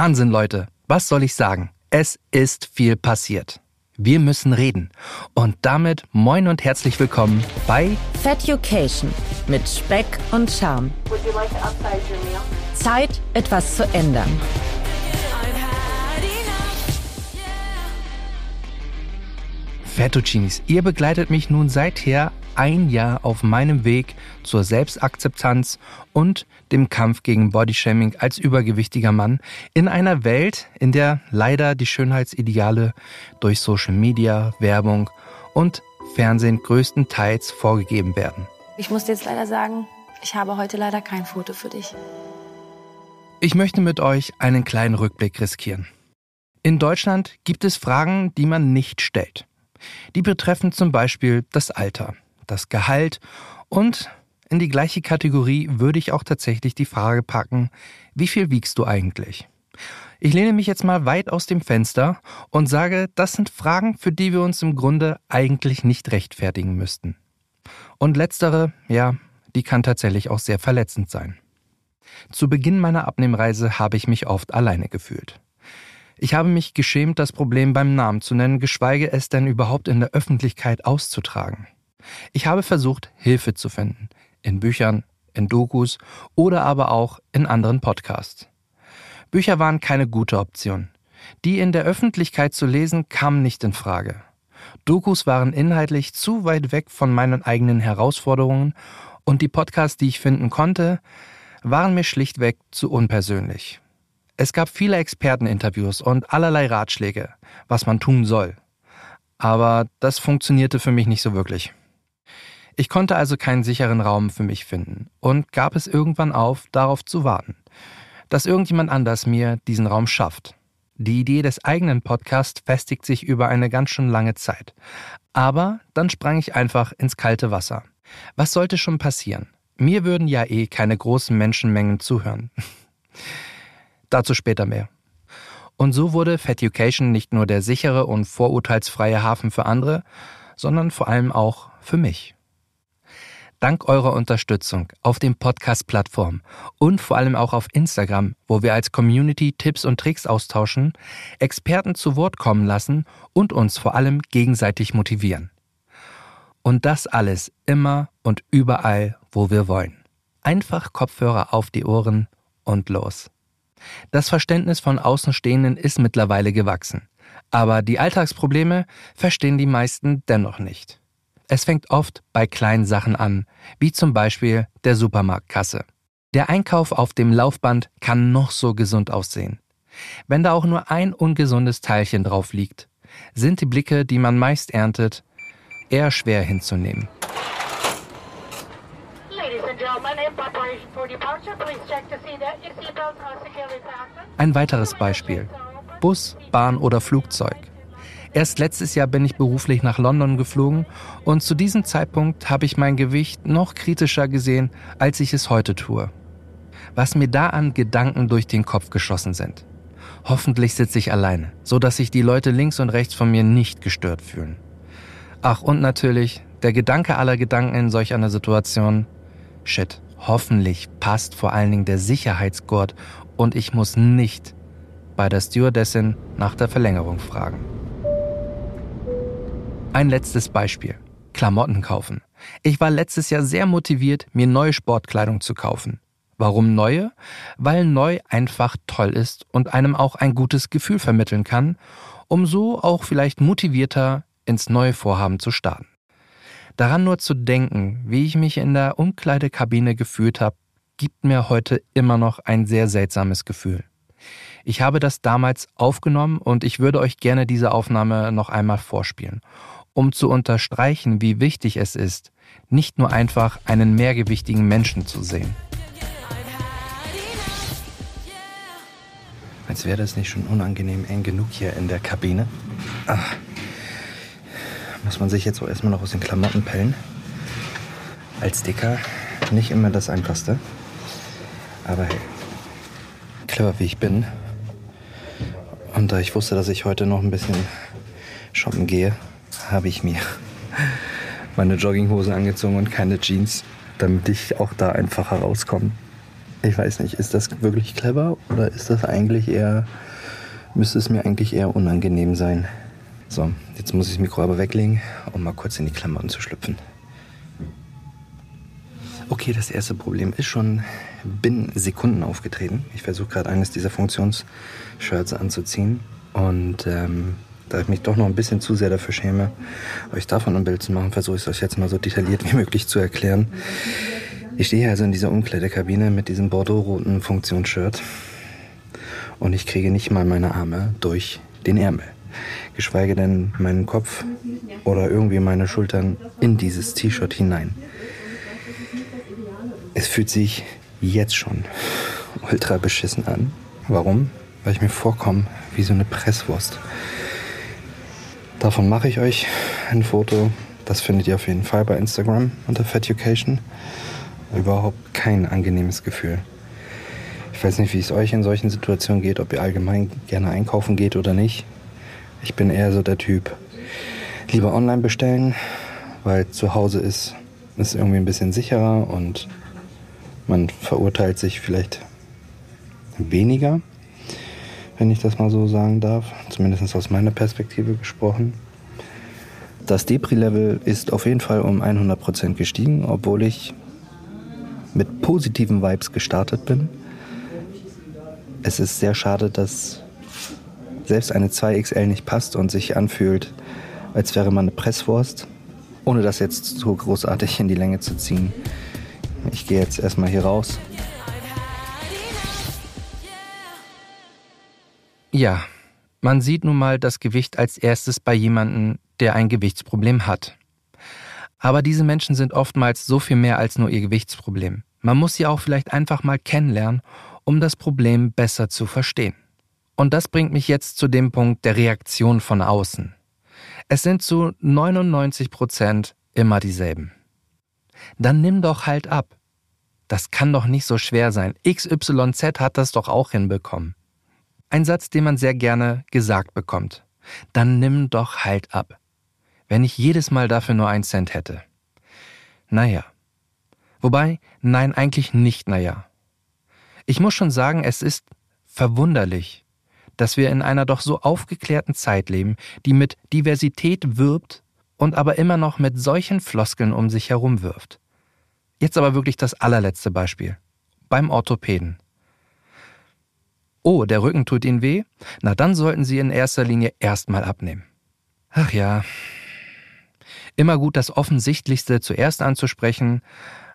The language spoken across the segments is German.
Wahnsinn, Leute. Was soll ich sagen? Es ist viel passiert. Wir müssen reden. Und damit moin und herzlich willkommen bei Feducation mit Speck und Charme. Zeit, etwas zu ändern. Fettuccinis, ihr begleitet mich nun seither ein Jahr auf meinem Weg zur Selbstakzeptanz und dem Kampf gegen Bodyshaming als übergewichtiger Mann in einer Welt, in der leider die Schönheitsideale durch Social Media, Werbung und Fernsehen größtenteils vorgegeben werden. Ich muss dir jetzt leider sagen, ich habe heute leider kein Foto für dich. Ich möchte mit euch einen kleinen Rückblick riskieren. In Deutschland gibt es Fragen, die man nicht stellt. Die betreffen zum Beispiel das Alter, das Gehalt und in die gleiche Kategorie würde ich auch tatsächlich die Frage packen, wie viel wiegst du eigentlich? Ich lehne mich jetzt mal weit aus dem Fenster und sage, das sind Fragen, für die wir uns im Grunde eigentlich nicht rechtfertigen müssten. Und letztere, ja, die kann tatsächlich auch sehr verletzend sein. Zu Beginn meiner Abnehmreise habe ich mich oft alleine gefühlt. Ich habe mich geschämt, das Problem beim Namen zu nennen, geschweige es denn überhaupt in der Öffentlichkeit auszutragen. Ich habe versucht, Hilfe zu finden. In Büchern, in Dokus oder aber auch in anderen Podcasts. Bücher waren keine gute Option. Die in der Öffentlichkeit zu lesen, kam nicht in Frage. Dokus waren inhaltlich zu weit weg von meinen eigenen Herausforderungen und die Podcasts, die ich finden konnte, waren mir schlichtweg zu unpersönlich. Es gab viele Experteninterviews und allerlei Ratschläge, was man tun soll. Aber das funktionierte für mich nicht so wirklich. Ich konnte also keinen sicheren Raum für mich finden und gab es irgendwann auf, darauf zu warten, dass irgendjemand anders mir diesen Raum schafft. Die Idee des eigenen Podcasts festigt sich über eine ganz schön lange Zeit. Aber dann sprang ich einfach ins kalte Wasser. Was sollte schon passieren? Mir würden ja eh keine großen Menschenmengen zuhören. Dazu später mehr. Und so wurde Feducation nicht nur der sichere und vorurteilsfreie Hafen für andere, sondern vor allem auch für mich. Dank eurer Unterstützung auf den Podcast-Plattformen und vor allem auch auf Instagram, wo wir als Community Tipps und Tricks austauschen, Experten zu Wort kommen lassen und uns vor allem gegenseitig motivieren. Und das alles immer und überall, wo wir wollen. Einfach Kopfhörer auf die Ohren und los. Das Verständnis von Außenstehenden ist mittlerweile gewachsen. Aber die Alltagsprobleme verstehen die meisten dennoch nicht. Es fängt oft bei kleinen Sachen an, wie zum Beispiel der Supermarktkasse. Der Einkauf auf dem Laufband kann noch so gesund aussehen. Wenn da auch nur ein ungesundes Teilchen drauf liegt, sind die Blicke, die man meist erntet, eher schwer hinzunehmen. Ein weiteres Beispiel. Bus, Bahn oder Flugzeug. Erst letztes Jahr bin ich beruflich nach London geflogen und zu diesem Zeitpunkt habe ich mein Gewicht noch kritischer gesehen, als ich es heute tue. Was mir da an Gedanken durch den Kopf geschossen sind. Hoffentlich sitze ich alleine, so dass sich die Leute links und rechts von mir nicht gestört fühlen. Ach, und natürlich, der Gedanke aller Gedanken in solch einer Situation, shit, hoffentlich passt vor allen Dingen der Sicherheitsgurt und ich muss nicht bei der Stewardessin nach der Verlängerung fragen. Ein letztes Beispiel. Klamotten kaufen. Ich war letztes Jahr sehr motiviert, mir neue Sportkleidung zu kaufen. Warum neue? Weil neu einfach toll ist und einem auch ein gutes Gefühl vermitteln kann, um so auch vielleicht motivierter ins neue Vorhaben zu starten. Daran nur zu denken, wie ich mich in der Umkleidekabine gefühlt habe, gibt mir heute immer noch ein sehr seltsames Gefühl. Ich habe das damals aufgenommen und ich würde euch gerne diese Aufnahme noch einmal vorspielen, um zu unterstreichen, wie wichtig es ist, nicht nur einfach einen mehrgewichtigen Menschen zu sehen. Als wäre das nicht schon unangenehm eng genug hier in der Kabine. Ach muss man sich jetzt auch erstmal noch aus den Klamotten pellen. Als Dicker nicht immer das Einfachste. Aber hey, clever wie ich bin. Und da ich wusste, dass ich heute noch ein bisschen shoppen gehe, habe ich mir meine Jogginghose angezogen und keine Jeans, damit ich auch da einfacher rauskomme. Ich weiß nicht, ist das wirklich clever oder ist das eigentlich eher, müsste es mir eigentlich eher unangenehm sein? So, jetzt muss ich das Mikro aber weglegen, um mal kurz in die Klamotten zu schlüpfen. Okay, das erste Problem ist schon binnen Sekunden aufgetreten. Ich versuche gerade eines dieser Funktionsshirts anzuziehen und ähm, da ich mich doch noch ein bisschen zu sehr dafür schäme, euch davon ein Bild zu machen, versuche ich es euch jetzt mal so detailliert wie möglich zu erklären. Ich stehe also in dieser Umkleidekabine mit diesem bordeaux-roten Funktionsshirt und ich kriege nicht mal meine Arme durch den Ärmel, geschweige denn meinen Kopf oder irgendwie meine Schultern in dieses T-Shirt hinein. Es fühlt sich jetzt schon ultra beschissen an. Warum? Weil ich mir vorkomme wie so eine Presswurst. Davon mache ich euch ein Foto. Das findet ihr auf jeden Fall bei Instagram unter Feducation. Überhaupt kein angenehmes Gefühl. Ich weiß nicht, wie es euch in solchen Situationen geht, ob ihr allgemein gerne einkaufen geht oder nicht. Ich bin eher so der Typ, lieber online bestellen, weil zu Hause ist es irgendwie ein bisschen sicherer und man verurteilt sich vielleicht weniger, wenn ich das mal so sagen darf, zumindest aus meiner Perspektive gesprochen. Das Depri-Level ist auf jeden Fall um 100% gestiegen, obwohl ich mit positiven Vibes gestartet bin. Es ist sehr schade, dass selbst eine 2XL nicht passt und sich anfühlt, als wäre man eine Presswurst, ohne das jetzt so großartig in die Länge zu ziehen. Ich gehe jetzt erstmal hier raus. Ja, man sieht nun mal das Gewicht als erstes bei jemandem, der ein Gewichtsproblem hat. Aber diese Menschen sind oftmals so viel mehr als nur ihr Gewichtsproblem. Man muss sie auch vielleicht einfach mal kennenlernen, um das Problem besser zu verstehen. Und das bringt mich jetzt zu dem Punkt der Reaktion von außen. Es sind zu 99 Prozent immer dieselben. Dann nimm doch halt ab. Das kann doch nicht so schwer sein. XYZ hat das doch auch hinbekommen. Ein Satz, den man sehr gerne gesagt bekommt. Dann nimm doch halt ab. Wenn ich jedes Mal dafür nur ein Cent hätte. Naja. Wobei, nein, eigentlich nicht naja. Ich muss schon sagen, es ist verwunderlich, dass wir in einer doch so aufgeklärten Zeit leben, die mit Diversität wirbt und aber immer noch mit solchen Floskeln um sich herum wirft. Jetzt aber wirklich das allerletzte Beispiel. Beim Orthopäden. Oh, der Rücken tut Ihnen weh? Na dann sollten Sie in erster Linie erstmal abnehmen. Ach ja. Immer gut, das Offensichtlichste zuerst anzusprechen,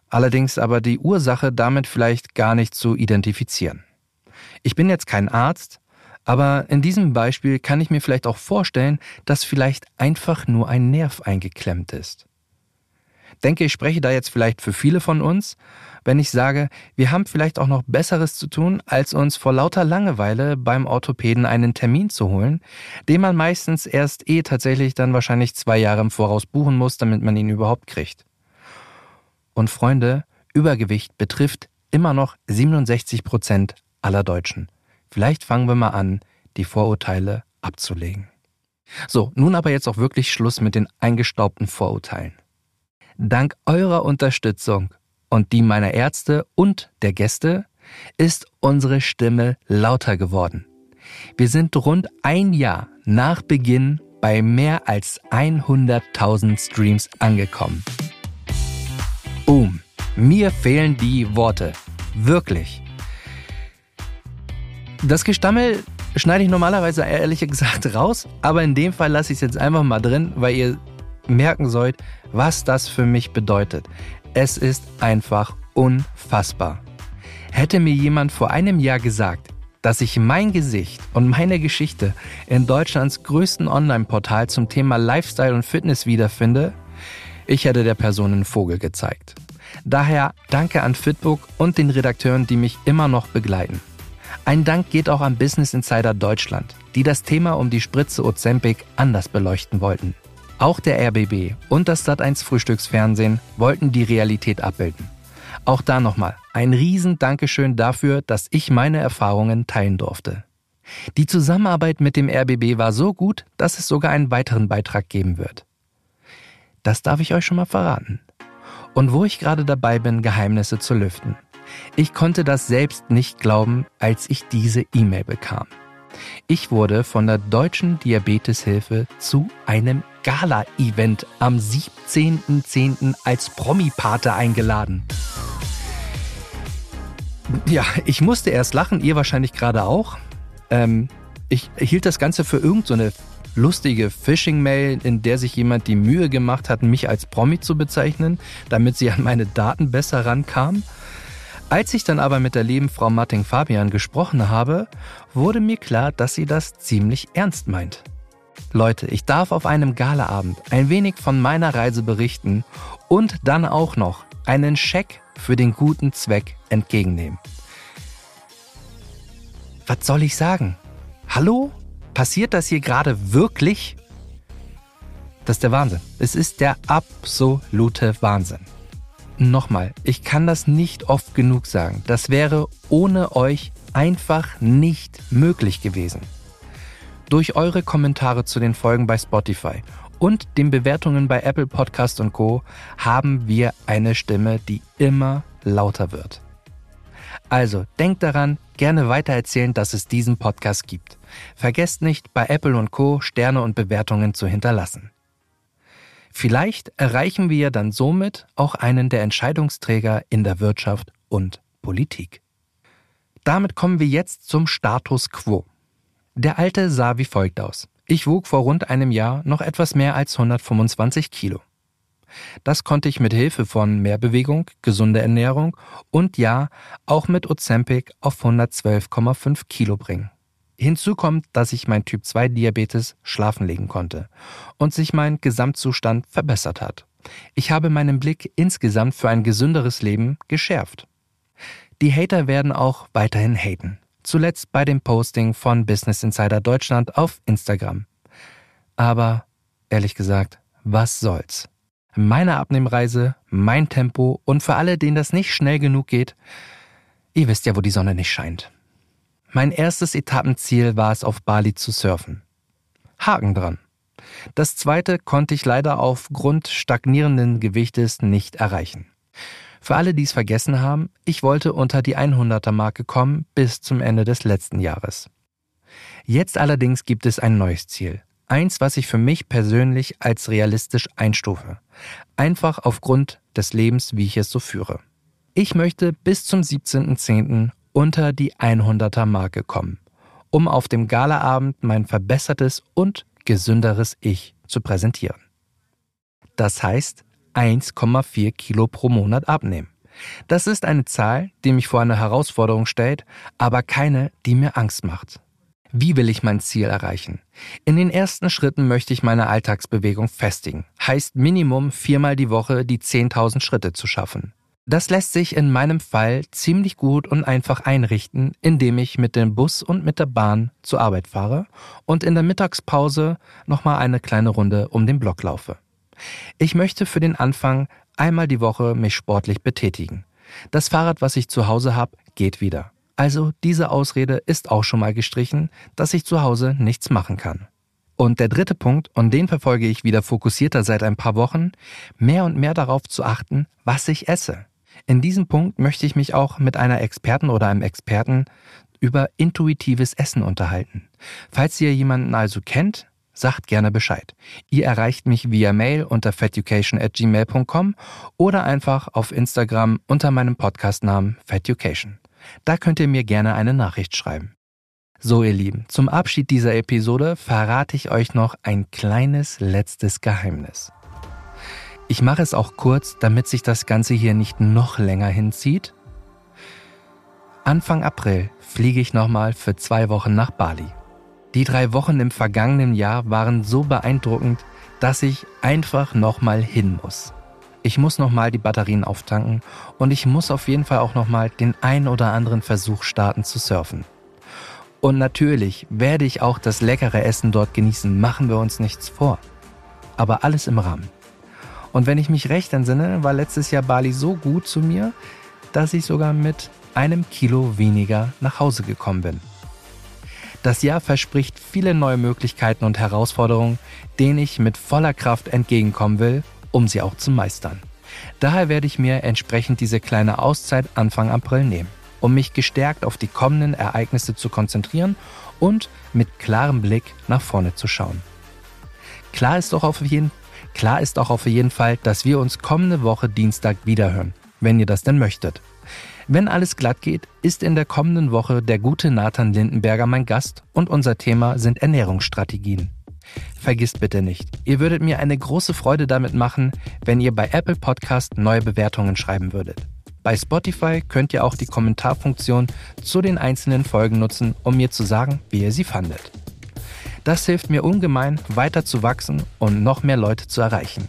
allerdings aber die Ursache damit vielleicht gar nicht zu identifizieren. Ich bin jetzt kein Arzt, aber in diesem Beispiel kann ich mir vielleicht auch vorstellen, dass vielleicht einfach nur ein Nerv eingeklemmt ist denke, ich spreche da jetzt vielleicht für viele von uns, wenn ich sage, wir haben vielleicht auch noch Besseres zu tun, als uns vor lauter Langeweile beim Orthopäden einen Termin zu holen, den man meistens erst eh tatsächlich dann wahrscheinlich zwei Jahre im Voraus buchen muss, damit man ihn überhaupt kriegt. Und Freunde, Übergewicht betrifft immer noch 67 Prozent aller Deutschen. Vielleicht fangen wir mal an, die Vorurteile abzulegen. So, nun aber jetzt auch wirklich Schluss mit den eingestaubten Vorurteilen. Dank eurer Unterstützung und die meiner Ärzte und der Gäste ist unsere Stimme lauter geworden. Wir sind rund ein Jahr nach Beginn bei mehr als 100.000 Streams angekommen. Boom, mir fehlen die Worte. Wirklich. Das Gestammel schneide ich normalerweise ehrlich gesagt raus, aber in dem Fall lasse ich es jetzt einfach mal drin, weil ihr merken sollt, was das für mich bedeutet. Es ist einfach unfassbar. Hätte mir jemand vor einem Jahr gesagt, dass ich mein Gesicht und meine Geschichte in Deutschlands größten Online-Portal zum Thema Lifestyle und Fitness wiederfinde, ich hätte der Person einen Vogel gezeigt. Daher danke an Fitbook und den Redakteuren, die mich immer noch begleiten. Ein Dank geht auch an Business Insider Deutschland, die das Thema um die Spritze Ozempic anders beleuchten wollten. Auch der RBB und das Sat1 Frühstücksfernsehen wollten die Realität abbilden. Auch da nochmal ein riesen Dankeschön dafür, dass ich meine Erfahrungen teilen durfte. Die Zusammenarbeit mit dem RBB war so gut, dass es sogar einen weiteren Beitrag geben wird. Das darf ich euch schon mal verraten. Und wo ich gerade dabei bin, Geheimnisse zu lüften. Ich konnte das selbst nicht glauben, als ich diese E-Mail bekam. Ich wurde von der Deutschen Diabeteshilfe zu einem Gala-Event am 17.10. als Promi-Pate eingeladen. Ja, ich musste erst lachen, ihr wahrscheinlich gerade auch. Ähm, ich hielt das Ganze für irgendeine so lustige Phishing-Mail, in der sich jemand die Mühe gemacht hat, mich als Promi zu bezeichnen, damit sie an meine Daten besser rankam. Als ich dann aber mit der lieben Frau Martin-Fabian gesprochen habe, wurde mir klar, dass sie das ziemlich ernst meint. Leute, ich darf auf einem Galaabend ein wenig von meiner Reise berichten und dann auch noch einen Scheck für den guten Zweck entgegennehmen. Was soll ich sagen? Hallo? Passiert das hier gerade wirklich? Das ist der Wahnsinn. Es ist der absolute Wahnsinn. Nochmal, ich kann das nicht oft genug sagen. Das wäre ohne euch einfach nicht möglich gewesen. Durch eure Kommentare zu den Folgen bei Spotify und den Bewertungen bei Apple Podcast und Co haben wir eine Stimme, die immer lauter wird. Also denkt daran, gerne weitererzählen, dass es diesen Podcast gibt. Vergesst nicht, bei Apple und Co Sterne und Bewertungen zu hinterlassen. Vielleicht erreichen wir dann somit auch einen der Entscheidungsträger in der Wirtschaft und Politik. Damit kommen wir jetzt zum Status quo. Der alte sah wie folgt aus. Ich wog vor rund einem Jahr noch etwas mehr als 125 Kilo. Das konnte ich mit Hilfe von mehr Bewegung, gesunder Ernährung und ja, auch mit Ozempic auf 112,5 Kilo bringen. Hinzu kommt, dass ich mein Typ 2 Diabetes schlafen legen konnte und sich mein Gesamtzustand verbessert hat. Ich habe meinen Blick insgesamt für ein gesünderes Leben geschärft. Die Hater werden auch weiterhin haten. Zuletzt bei dem Posting von Business Insider Deutschland auf Instagram. Aber ehrlich gesagt, was soll's? Meine Abnehmreise, mein Tempo und für alle, denen das nicht schnell genug geht, ihr wisst ja, wo die Sonne nicht scheint. Mein erstes Etappenziel war es, auf Bali zu surfen. Haken dran. Das zweite konnte ich leider aufgrund stagnierenden Gewichtes nicht erreichen. Für alle, die es vergessen haben, ich wollte unter die 100er Marke kommen bis zum Ende des letzten Jahres. Jetzt allerdings gibt es ein neues Ziel. Eins, was ich für mich persönlich als realistisch einstufe. Einfach aufgrund des Lebens, wie ich es so führe. Ich möchte bis zum 17.10. unter die 100er Marke kommen, um auf dem Galaabend mein verbessertes und gesünderes Ich zu präsentieren. Das heißt 1,4 Kilo pro Monat abnehmen. Das ist eine Zahl, die mich vor eine Herausforderung stellt, aber keine, die mir Angst macht. Wie will ich mein Ziel erreichen? In den ersten Schritten möchte ich meine Alltagsbewegung festigen. Heißt Minimum viermal die Woche die 10.000 Schritte zu schaffen. Das lässt sich in meinem Fall ziemlich gut und einfach einrichten, indem ich mit dem Bus und mit der Bahn zur Arbeit fahre und in der Mittagspause nochmal eine kleine Runde um den Block laufe. Ich möchte für den Anfang einmal die Woche mich sportlich betätigen. Das Fahrrad, was ich zu Hause habe, geht wieder. Also diese Ausrede ist auch schon mal gestrichen, dass ich zu Hause nichts machen kann. Und der dritte Punkt, und den verfolge ich wieder fokussierter seit ein paar Wochen, mehr und mehr darauf zu achten, was ich esse. In diesem Punkt möchte ich mich auch mit einer Experten oder einem Experten über intuitives Essen unterhalten. Falls ihr jemanden also kennt, sagt gerne Bescheid. Ihr erreicht mich via Mail unter feducation@gmail.com oder einfach auf Instagram unter meinem Podcastnamen Feducation. Da könnt ihr mir gerne eine Nachricht schreiben. So, ihr Lieben, zum Abschied dieser Episode verrate ich euch noch ein kleines letztes Geheimnis. Ich mache es auch kurz, damit sich das Ganze hier nicht noch länger hinzieht. Anfang April fliege ich nochmal für zwei Wochen nach Bali. Die drei Wochen im vergangenen Jahr waren so beeindruckend, dass ich einfach nochmal hin muss. Ich muss nochmal die Batterien auftanken und ich muss auf jeden Fall auch nochmal den ein oder anderen Versuch starten zu surfen. Und natürlich werde ich auch das leckere Essen dort genießen, machen wir uns nichts vor. Aber alles im Rahmen. Und wenn ich mich recht entsinne, war letztes Jahr Bali so gut zu mir, dass ich sogar mit einem Kilo weniger nach Hause gekommen bin. Das Jahr verspricht viele neue Möglichkeiten und Herausforderungen, denen ich mit voller Kraft entgegenkommen will um sie auch zu meistern. Daher werde ich mir entsprechend diese kleine Auszeit Anfang April nehmen, um mich gestärkt auf die kommenden Ereignisse zu konzentrieren und mit klarem Blick nach vorne zu schauen. Klar ist, auch auf jeden, klar ist auch auf jeden Fall, dass wir uns kommende Woche Dienstag wiederhören, wenn ihr das denn möchtet. Wenn alles glatt geht, ist in der kommenden Woche der gute Nathan Lindenberger mein Gast und unser Thema sind Ernährungsstrategien. Vergisst bitte nicht, ihr würdet mir eine große Freude damit machen, wenn ihr bei Apple Podcast neue Bewertungen schreiben würdet. Bei Spotify könnt ihr auch die Kommentarfunktion zu den einzelnen Folgen nutzen, um mir zu sagen, wie ihr sie fandet. Das hilft mir ungemein, weiter zu wachsen und noch mehr Leute zu erreichen.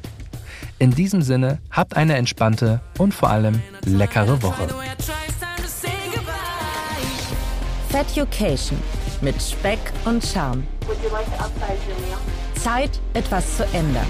In diesem Sinne, habt eine entspannte und vor allem leckere Woche. Feducation mit Speck und Charme. Zeit, etwas zu ändern.